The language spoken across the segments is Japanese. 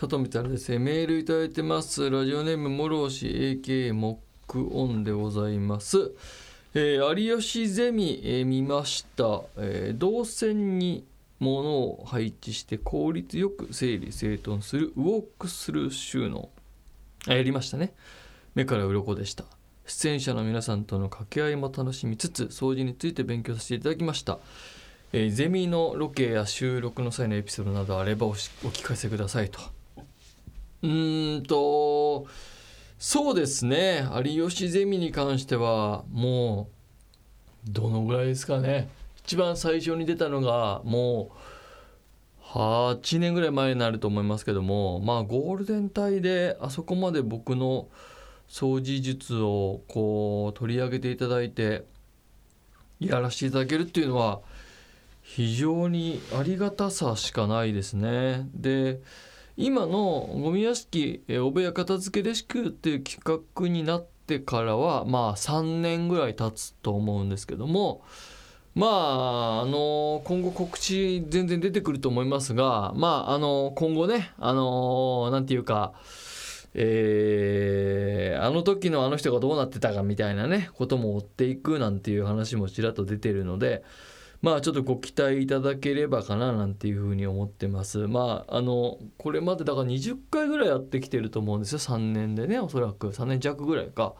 佐藤みたいですねメールいただいてます。ラジオネームもろし AKA モックオンでございます、えー有吉ゼミ、えー見ました、えー動線に物を配置して効率よく整理整頓するウォークスルー収納。あやりましたね。目から鱗でした。出演者の皆さんとの掛け合いも楽しみつつ掃除について勉強させていただきました。えーゼミのロケや収録の際のエピソードなどあればお聞かせくださいと。うんとそうですね有吉ゼミに関してはもうどのぐらいですかね一番最初に出たのがもう8年ぐらい前になると思いますけどもまあゴールデン帯であそこまで僕の掃除術をこう取り上げていただいてやらせていただけるっていうのは非常にありがたさしかないですね。で今のゴミ屋敷お部屋片付けレスキューっていう企画になってからはまあ3年ぐらい経つと思うんですけどもまああの今後告知全然出てくると思いますがまああの今後ねあのなんていうかえーあの時のあの人がどうなってたかみたいなねことも追っていくなんていう話もちらっと出てるのでまあちょっとご期待いただければかななんていうふうに思ってます。まああのこれまでだから20回ぐらいやってきてると思うんですよ。3年でねおそらく。3年弱ぐらいか。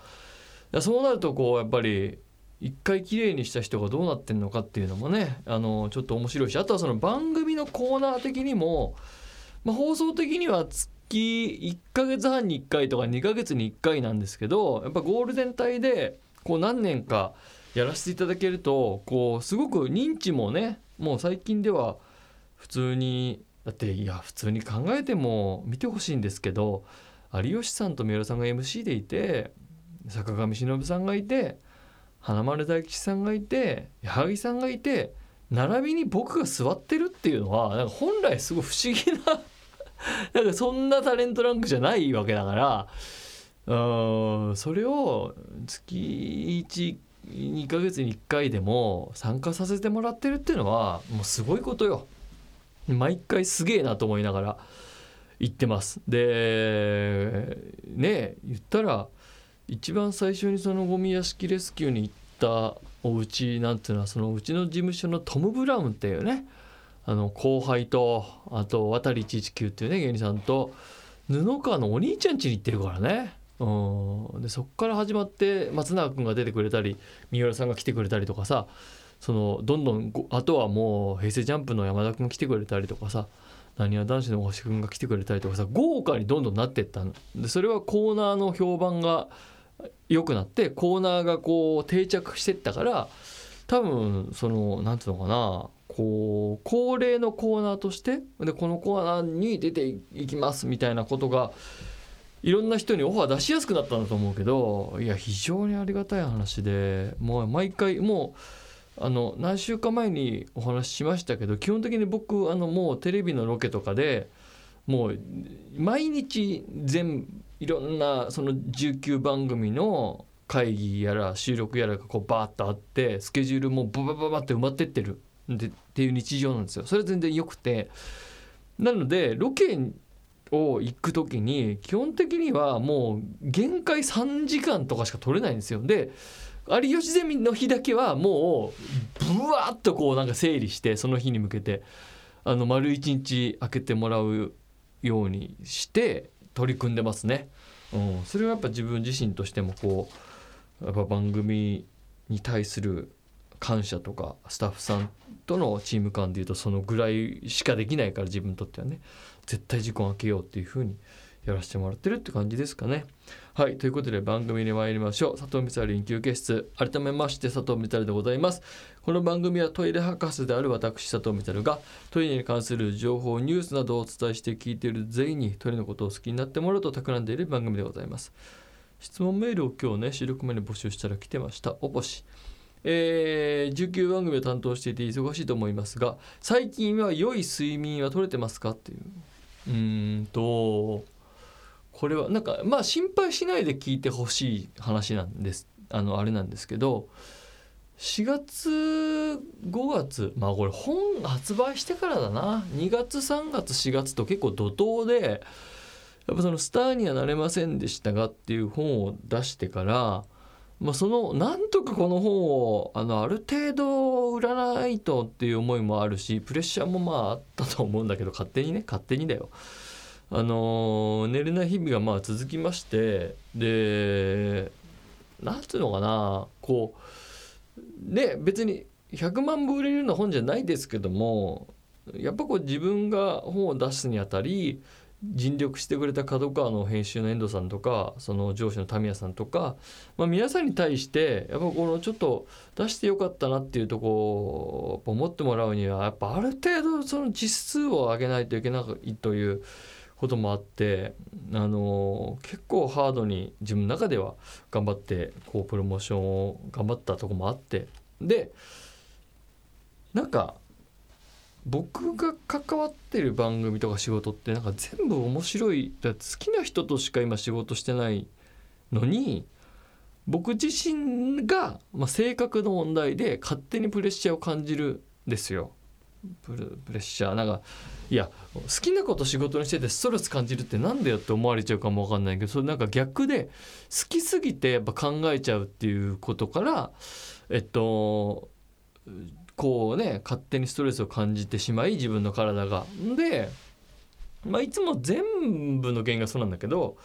そうなるとこうやっぱり一回きれいにした人がどうなってんのかっていうのもねあのちょっと面白いしあとはその番組のコーナー的にも、まあ、放送的には月1ヶ月半に1回とか2ヶ月に1回なんですけどやっぱゴールデン帯でこう何年かやらせていただけるとこうすごく認知もねもう最近では普通にだっていや普通に考えても見てほしいんですけど有吉さんと三浦さんが MC でいて坂上忍さんがいて花丸大吉さんがいて矢作さんがいて並びに僕が座ってるっていうのはなんか本来すごい不思議な なんかそんなタレントランクじゃないわけだからうんそれを月1 2ヶ月に1回でも参加させてもらってるっていうのはもうすごいことよ。毎回すげえなと思いながら言ってます。でね言ったら一番最初にそのゴミ屋敷レスキューに行ったお家なんていうのはそのうちの事務所のトム・ブラウンっていうねあの後輩とあと渡119っていうね芸人さんと布川のお兄ちゃん家に行ってるからね。うん、でそっから始まって松永君が出てくれたり三浦さんが来てくれたりとかさそのどんどんあとはもう平成ジャンプの山田君が来てくれたりとかさなにわ男子の星君が来てくれたりとかさ豪華にどんどんなってったの。でそれはコーナーの評判が良くなってコーナーがこう定着してったから多分そのなんていうのかなこう恒例のコーナーとしてでこのコーナーに出ていきますみたいなことがいろんな人にオファー出しやすくなったんだと思うけどいや非常にありがたい話でもう毎回もうあの何週間前にお話ししましたけど基本的に僕あのもうテレビのロケとかでもう毎日全いろんなその19番組の会議やら収録やらがこうバーッとあってスケジュールもババババって埋まってってるでっていう日常なんですよ。それは全然良くてなのでロケを行く時に基本的にはもう限界3時間とかしか取れないんですよ。で有吉ゼミの日だけはもうブワーッとこうなんか整理してその日に向けてあの丸一日開けてもらうようにして取り組んでますね。うん、それはやっぱ自分自身としてもこうやっぱ番組に対する感謝とかスタッフさんとのチーム感でいうとそのぐらいしかできないから自分にとってはね絶対時間を空けようっていうふうにやらせてもらってるって感じですかね。はいということで番組に参りましょう。佐藤光晴緊急決室。改めまして佐藤光でございます。この番組はトイレ博士である私佐藤光がトイレに関する情報ニュースなどをお伝えして聞いている全員にトイレのことを好きになってもらうと企んでいる番組でございます。質問メールを今日ね収録前に募集したら来てました。おぼし。えー、19番組を担当していて忙しいと思いますが最近は良い睡眠は取れてますか？っていう。うんとこれはなんかまあ心配しないで聞いてほしい話なんです。あのあれなんですけど4月5月まあこれ本発売してからだな。2月3月4月と結構怒涛でやっぱその「スターにはなれませんでしたが」っていう本を出してからまあ、そのなんとかこの本をあのある程度売らないとっていう思いもあるしプレッシャーもまああったと思うんだけど勝手にね勝手にだよ。あの寝れない日々がまあ続きましてでなんていうのかなこうね別に100万部売れるような本じゃないですけどもやっぱこう自分が本を出すにあたり尽力してくれた角川の編集の遠藤さんとかその上司の民谷さんとか、まあ、皆さんに対してやっぱこのちょっと出してよかったなっていうとこを思ってもらうにはやっぱある程度その実数を上げないといけないということもあってあの結構ハードに自分の中では頑張ってこうプロモーションを頑張ったとこもあって。でなんか僕が関わってる番組とか仕事ってなんか全部面白いだ好きな人としか今仕事してないのに僕自身が、まあ、性格の問題で勝手にプレッシャーを感じるんですよ。プレッシャーなんかいや好きなこと仕事にしててストレス感じるってなんだよって思われちゃうかも分かんないけどそれなんか逆で好きすぎてやっぱ考えちゃうっていうことからえっとこうね勝手にストレスを感じてしまい自分の体が。で、まあ、いつも全部の原因がそうなんだけど、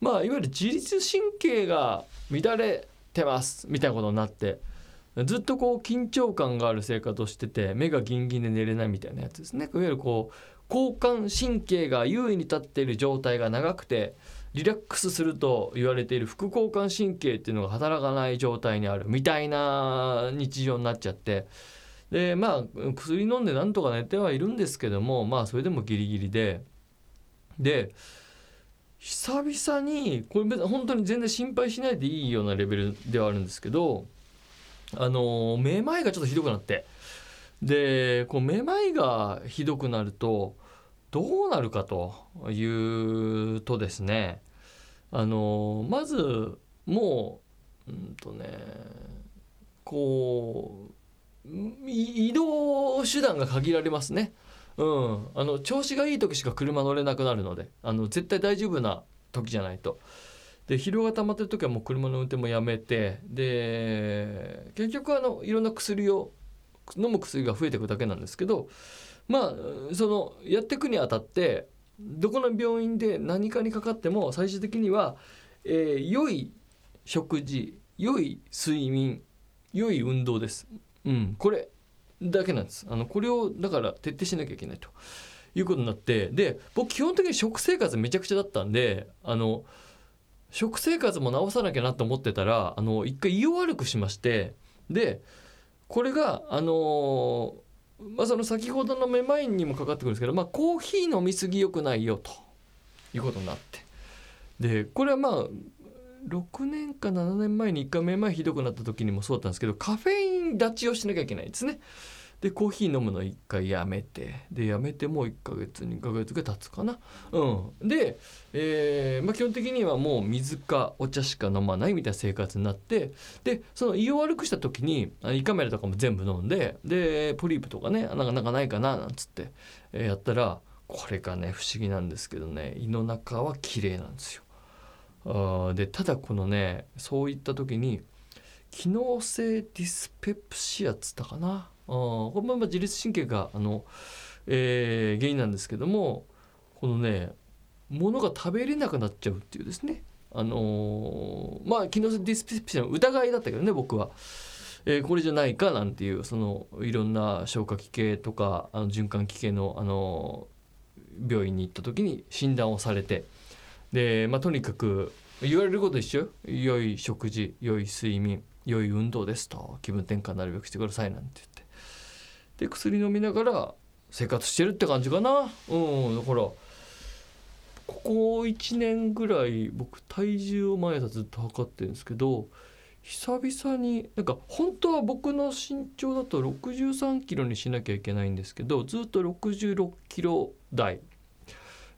まあ、いわゆる自律神経が乱れてますみたいなことになってずっとこう緊張感がある生活をしてて目がギンギンで寝れないみたいなやつですね。いわゆるこう交感神経が優位に立っている状態が長くてリラックスすると言われている副交感神経っていうのが働かない状態にあるみたいな日常になっちゃってでまあ薬飲んでなんとか寝てはいるんですけどもまあそれでもギリギリで。で久々にこれ別に本当に全然心配しないでいいようなレベルではあるんですけどあのめまいがちょっとひどくなって。でこうめまいがひどくなるとどうなるかというとですねあのまずもううんとねこう移動手段が限られますね。うん、あの調子がいい時しか車乗れなくなるのであの絶対大丈夫な時じゃないと。で疲労が溜まってる時はもう車の運転もやめてで結局あのいろんな薬を飲む薬が増えていくだけなんですけどまあそのやっていくにあたってどこの病院で何かにかかっても最終的には、えー、良い食事良い睡眠良い運動ですうん、これだけなんです。あのこれをだから徹底しなきゃいけないと。いうことになってで僕基本的に食生活めちゃくちゃだったんであの食生活も直さなきゃなと思ってたらあの一回胃を悪くしましてでこれがあのまあ、その先ほどのめまいにもかかってくるんですけど、まあ、コーヒー飲み過ぎよくないよと。いうことになって。でこれはまあ6年か7年前に1回めまいひどくなった時にもそうだったんですけどカフェイン立ちをしなきゃいけないですね。でコーヒー飲むの1回やめてでやめてもう1ヶ月2ヶ月が経つかな。うん、で、えーまあ、基本的にはもう水かお茶しか飲まないみたいな生活になってでその胃を悪くした時に胃カメラとかも全部飲んででポリープとかねなかなかないかななんつって、えー、やったらこれがね不思議なんですけどね胃の中は綺麗なんですよ。あでただこのねそういった時に機能性ディスペプシアっつったかな？これも自律神経があの、えー、原因なんですけどもこのね物が食べれなくなっちゃうっていうですね。あのー、まあ機能性ディスペプシアの疑いだったけどね僕は。えー、これじゃないかなんていうそのいろんな消化器系とかあの循環器系の、あの病院に行った時に診断をされて。で、まあ、とにかく言われること一緒良い食事良い睡眠。良い運動ですと。気分転換なるべくしてくださいなんて言って。で薬飲みながら生活してるって感じかな。うんだからここ1年ぐらい僕体重を毎朝ずっと測ってるんですけど久々になんか本当は僕の身長だと63キロにしなきゃいけないんですけどずっと66キロ台。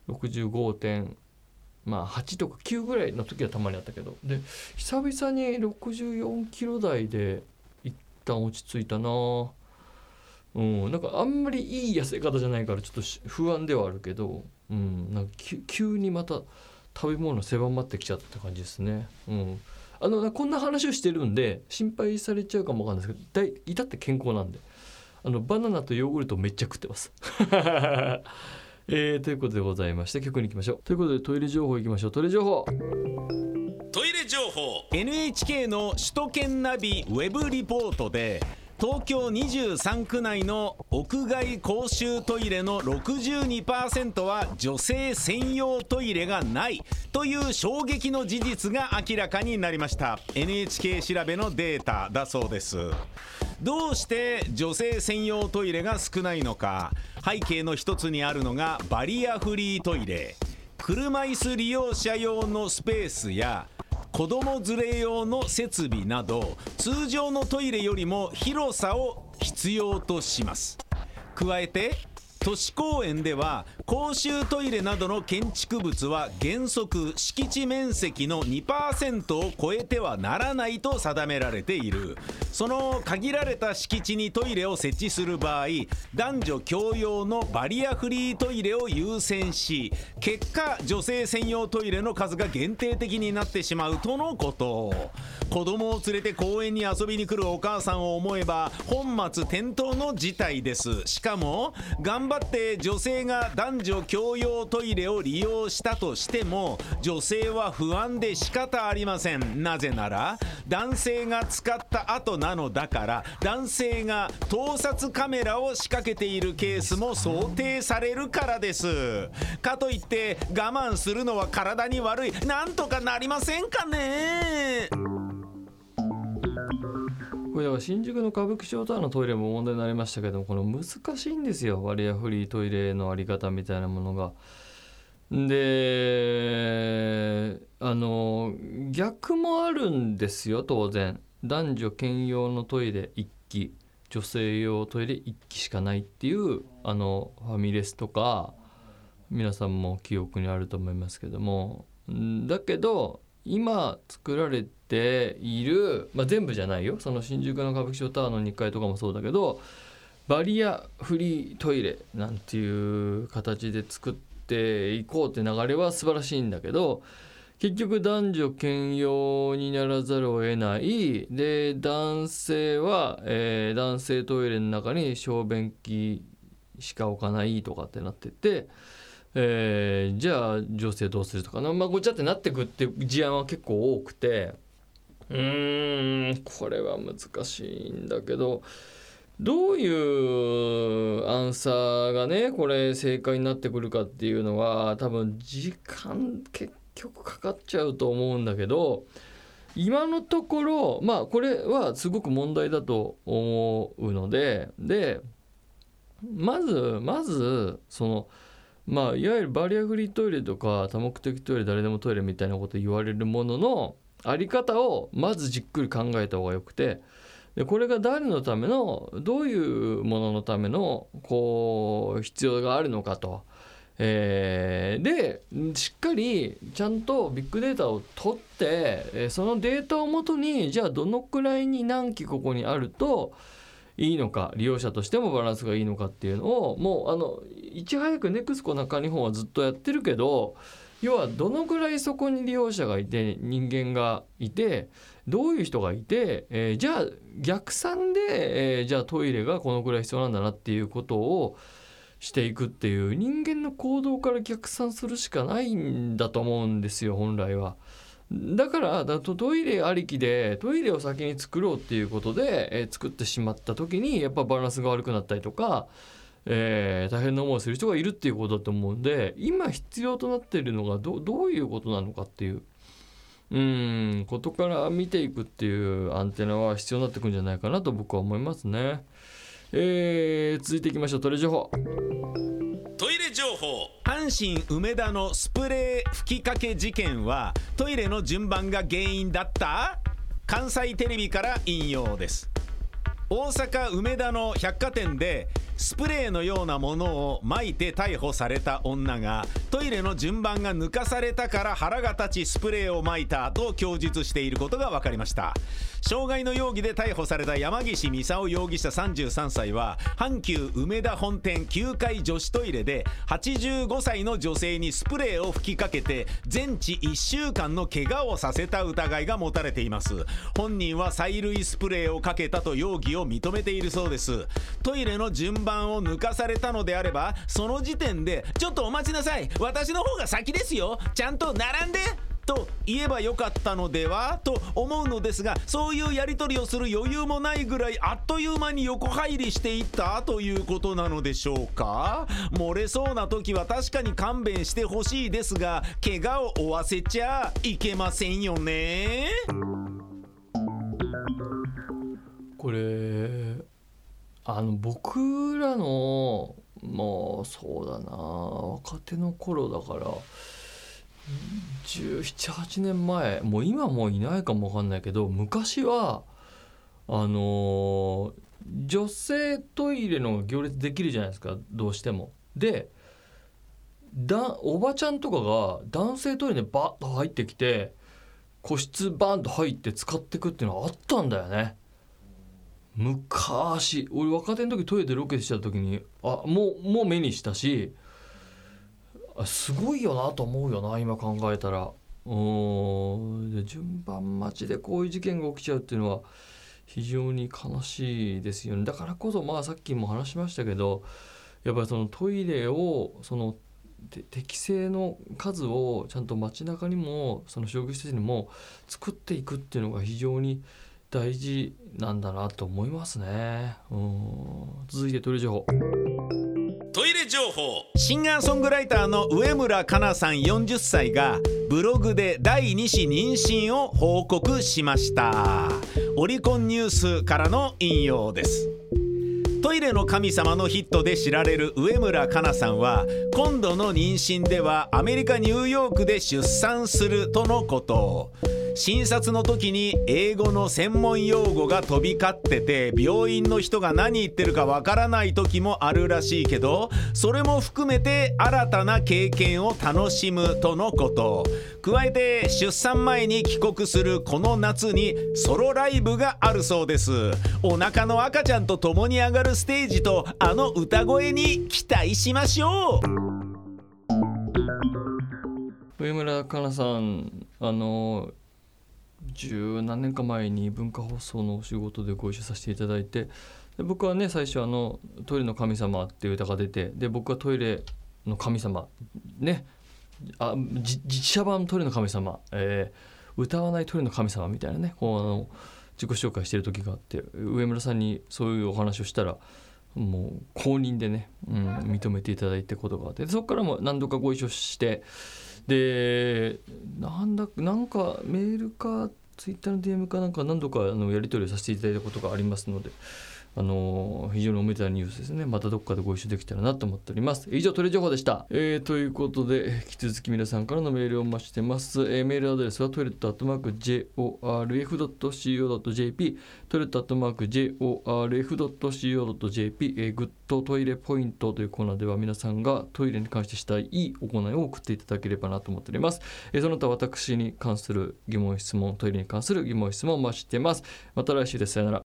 65点まあ8とか9ぐらいの時はたまにあったけど。で久々に64キロ台で行っ旦落ち着いたな。うんなんかあんまりいい痩せ方じゃないからちょっと不安ではあるけど、うん、なんか急にまた食べ物狭まってきちゃった感じですね。うん。あのこんな話をしてるんで心配されちゃうかもわかんないですけど至って健康なんで。あのバナナとヨーグルトめっちゃ食ってます。えー、ということでございまして曲に行きましょう。ということでトイレ情報いきましょう。トイレ情報。トイレ情報。NHK の首都圏ナビウェブリポートで東京23区内の屋外公衆トイレの62%は女性専用トイレがないという衝撃の事実が明らかになりました。NHK 調べのデータだそうです。どうして女性専用トイレが少ないのか。背景の一つにあるのがバリアフリートイレ。車椅子利用者用のスペースや子供連れ用の設備など通常のトイレよりも広さを必要とします。加えて都市公園では公衆トイレなどの建築物は原則敷地面積の2%を超えてはならないと定められている。その限られた敷地にトイレを設置する場合男女共用のバリアフリートイレを優先し結果女性専用トイレの数が限定的になってしまうとのこと。子供を連れて公園に遊びに来るお母さんを思えば本末転倒の事態です。しかも頑張張って女性が男女共用トイレを利用したとしても女性は不安で仕方ありません。なぜなら男性が使った後なのだから男性が盗撮カメラを仕掛けているケースも想定されるからです。かといって我慢するのは体に悪い。なんとかなりませんかね？これだから新宿の歌舞伎町タワーのトイレも問題になりましたけどもこの難しいんですよ。バリアフリートイレのあり方みたいなものが。であの逆もあるんですよ当然。男女兼用のトイレ1機。女性用トイレ1機しかないっていうあのファミレスとか皆さんも記憶にあると思いますけども。だけど今作られている、まあ、全部じゃないよ。その新宿の歌舞伎町タワーの2階とかもそうだけどバリアフリートイレなんていう形で作っていこうって流れは素晴らしいんだけど結局男女兼用にならざるを得ない。で男性は、えー、男性トイレの中に小便器しか置かないとかってなってて。えー、じゃあ女性どうするとかな。まあごちゃってなってくって事案は結構多くて。うーんこれは難しいんだけどどういうアンサーがねこれ正解になってくるかっていうのは多分時間結局かかっちゃうと思うんだけど今のところまあこれはすごく問題だと思うのででまずまずそのまあいわゆるバリアフリートイレとか多目的トイレ誰でもトイレみたいなこと言われるもののあり方をまずじっくり考えた方がよくてでこれが誰のためのどういうもののためのこう必要があるのかと。えー、でしっかりちゃんとビッグデータを取ってそのデータをもとにじゃあどのくらいに何機ここにあるといいのか利用者としてもバランスがいいのかっていうのをもうあのいち早く NEXCO 中日本はずっとやってるけど要はどのぐらいそこに利用者がいて人間がいてどういう人がいて、えー、じゃあ逆算で、えー、じゃあトイレがこのぐらい必要なんだなっていうことをしていくっていう人間の行動から逆算するしかないんだと思うんですよ本来は。だからだとトイレありきでトイレを先に作ろうっていうことで、えー、作ってしまった時にやっぱバランスが悪くなったりとか、えー、大変な思いをする人がいるっていうことだと思うんで今必要となっているのがどどういうことなのかっていう。うんことから見ていくっていうアンテナは必要になってくるんじゃないかなと僕は思いますね。えー、続いていきましょう。トイレ情報。トイレ情報。阪神梅田のスプレー吹きかけ事件はトイレの順番が原因だった？関西テレビから引用です。大阪梅田の百貨店でスプレーのようなものを撒いて逮捕された女がトイレの順番が抜かされたから腹が立ちスプレーを撒いたと供述していることが分かりました。傷害の容疑で逮捕された山岸操容疑者33歳は阪急梅田本店9階女子トイレで85歳の女性にスプレーを吹きかけて全治1週間の怪我をさせた疑いが持たれています。本人は催涙スプレーをかけたと容疑を認めているそうです。トイレの順番を抜かされたのであればその時点でちょっとお待ちなさい。私の方が先ですよ。ちゃんと並んで。と言えばよかったのでは？と思うのですがそういうやり取りをする余裕もないぐらいあっという間に横入りしていった？ということなのでしょうか？漏れそうな時は確かに勘弁してほしいですが怪我を負わせちゃいけませんよね。これあの僕らのもうそうだな若手の頃だから1718年前もう今もういないかも分かんないけど昔はあの女性トイレの行列できるじゃないですかどうしても。でだおばちゃんとかが男性トイレにバッと入ってきて個室バンと入って使ってくっていうのはあったんだよね。昔俺若手の時トイレでロケした時にあもうもう目にしたしすごいよなと思うよな今考えたら。うんで順番待ちでこういう事件が起きちゃうっていうのは非常に悲しいですよね。だからこそまあさっきも話しましたけどやっぱりそのトイレをその適正の数をちゃんと街中にもその商業施設にも作っていくっていうのが非常に大事なんだなと思いますね。うん。続いてトイレ情報。トイレ情報。シンガーソングライターの上村かなさん40歳がブログで第2子妊娠を報告しました。オリコンニュースからの引用です。トイレの神様のヒットで知られる上村かなさんは今度の妊娠ではアメリカニューヨークで出産するとのこと。診察の時に英語の専門用語が飛び交ってて病院の人が何言ってるかわからない時もあるらしいけどそれも含めて新たな経験を楽しむとのこと。加えて出産前に帰国するこの夏にソロライブがあるそうです。お腹の赤ちゃんと共に上がるステージとあの歌声に期待しましょう。上村かなさんあの十何年か前に文化放送のお仕事でご一緒させていただいてで僕はね最初あの「トイレの神様」っていう歌が出てで僕はトイレの神様ねあ実写版トイレの神様、えー、歌わないトイレの神様みたいなねこうあの自己紹介してる時があって上村さんにそういうお話をしたらもう公認でね、うん、認めていただいたことがあってそこからも何度かご一緒してでなんだなんかメールかツイッターの DM かなんか何度かあのやり取りをさせていただいたことがありますので。あの非常におめでたいニュースですね。またどっかでご一緒できたらなと思っております。以上、トイレ情報でした。えー、ということで、引き続き皆さんからのメールをお待ちしてます。えー、メールアドレスはトイレットアットマーク JORF.CO.JP トイレットアットマーク JORF.CO.JP、えー、グッドトイレポイントというコーナーでは皆さんがトイレに関してしたいいい行いを送っていただければなと思っております。えー、その他私に関する疑問質問、トイレに関する疑問質問をお待ちしてます。また来週です。さよなら。